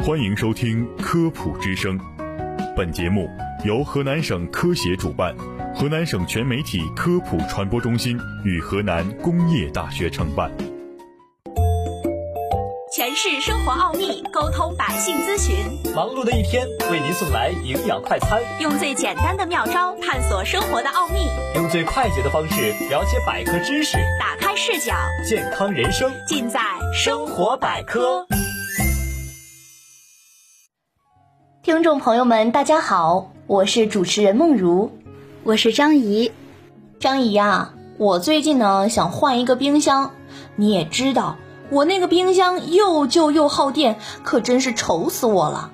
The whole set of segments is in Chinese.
欢迎收听《科普之声》，本节目由河南省科协主办，河南省全媒体科普传播中心与河南工业大学承办。诠释生活奥秘，沟通百姓咨询。忙碌的一天，为您送来营养快餐。用最简单的妙招探索生活的奥秘，用最快捷的方式了解百科知识，打开视角，健康人生尽在生活百科。听众朋友们，大家好，我是主持人梦如，我是张怡。张怡呀，我最近呢想换一个冰箱，你也知道。我那个冰箱又旧又耗电，可真是愁死我了。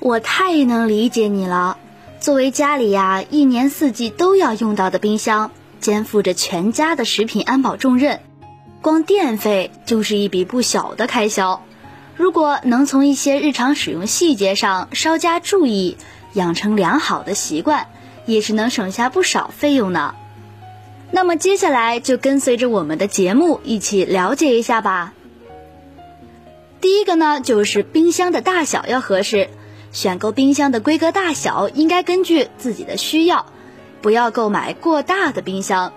我太能理解你了。作为家里呀一年四季都要用到的冰箱，肩负着全家的食品安保重任，光电费就是一笔不小的开销。如果能从一些日常使用细节上稍加注意，养成良好的习惯，也是能省下不少费用呢。那么接下来就跟随着我们的节目一起了解一下吧。第一个呢，就是冰箱的大小要合适，选购冰箱的规格大小应该根据自己的需要，不要购买过大的冰箱。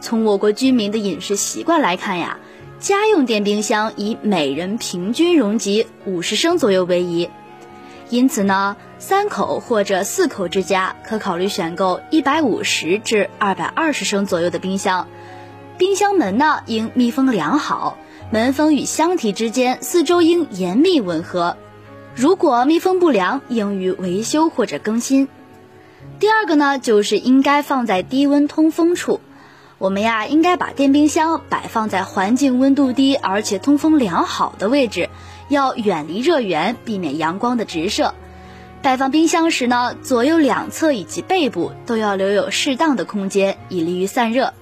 从我国居民的饮食习惯来看呀，家用电冰箱以每人平均容积五十升左右为宜。因此呢，三口或者四口之家可考虑选购一百五十至二百二十升左右的冰箱。冰箱门呢应密封良好，门封与箱体之间四周应严密吻合。如果密封不良，应予维修或者更新。第二个呢，就是应该放在低温通风处。我们呀，应该把电冰箱摆放在环境温度低而且通风良好的位置。要远离热源，避免阳光的直射。摆放冰箱时呢，左右两侧以及背部都要留有适当的空间，以利于散热。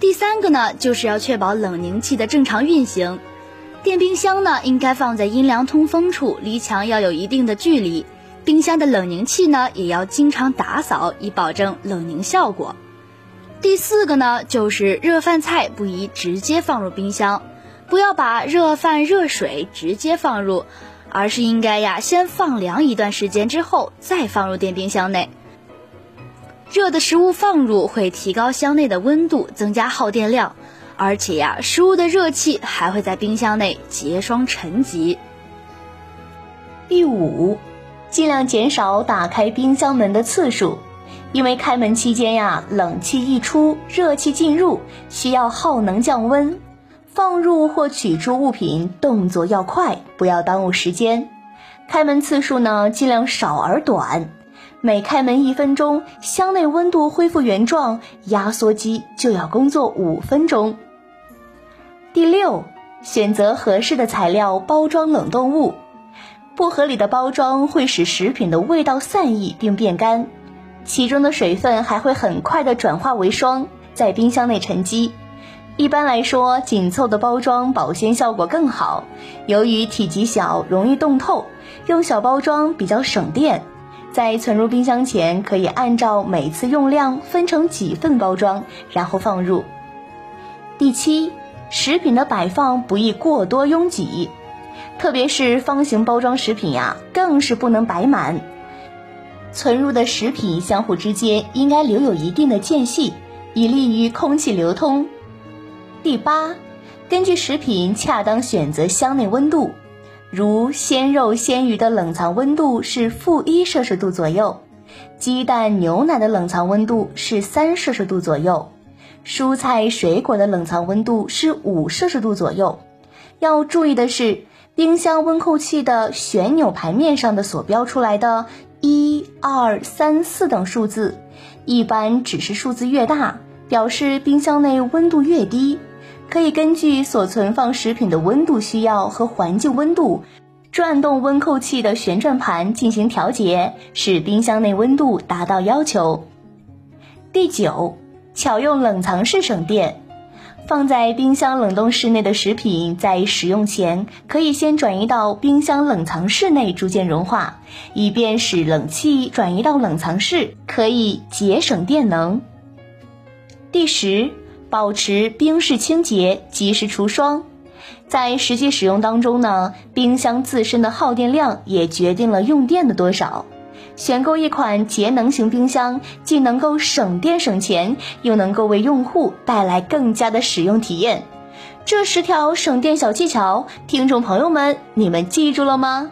第三个呢，就是要确保冷凝器的正常运行。电冰箱呢，应该放在阴凉通风处，离墙要有一定的距离。冰箱的冷凝器呢，也要经常打扫，以保证冷凝效果。第四个呢，就是热饭菜不宜直接放入冰箱。不要把热饭、热水直接放入，而是应该呀先放凉一段时间之后再放入电冰箱内。热的食物放入会提高箱内的温度，增加耗电量，而且呀食物的热气还会在冰箱内结霜沉积。第五，尽量减少打开冰箱门的次数，因为开门期间呀冷气溢出，热气进入，需要耗能降温。放入或取出物品动作要快，不要耽误时间。开门次数呢，尽量少而短。每开门一分钟，箱内温度恢复原状，压缩机就要工作五分钟。第六，选择合适的材料包装冷冻物。不合理的包装会使食品的味道散逸并变干，其中的水分还会很快的转化为霜，在冰箱内沉积。一般来说，紧凑的包装保鲜效果更好。由于体积小，容易冻透，用小包装比较省电。在存入冰箱前，可以按照每次用量分成几份包装，然后放入。第七，食品的摆放不宜过多拥挤，特别是方形包装食品呀，更是不能摆满。存入的食品相互之间应该留有一定的间隙，以利于空气流通。第八，根据食品恰当选择箱内温度，如鲜肉、鲜鱼的冷藏温度是负一摄氏度左右，鸡蛋、牛奶的冷藏温度是三摄氏度左右，蔬菜、水果的冷藏温度是五摄氏度左右。要注意的是，冰箱温控器的旋钮盘面上的所标出来的二三四等数字，一般指示数字越大，表示冰箱内温度越低。可以根据所存放食品的温度需要和环境温度，转动温控器的旋转盘进行调节，使冰箱内温度达到要求。第九，巧用冷藏室省电。放在冰箱冷冻室内的食品，在使用前可以先转移到冰箱冷藏室内逐渐融化，以便使冷气转移到冷藏室，可以节省电能。第十。保持冰室清洁，及时除霜。在实际使用当中呢，冰箱自身的耗电量也决定了用电的多少。选购一款节能型冰箱，既能够省电省钱，又能够为用户带来更加的使用体验。这十条省电小技巧，听众朋友们，你们记住了吗？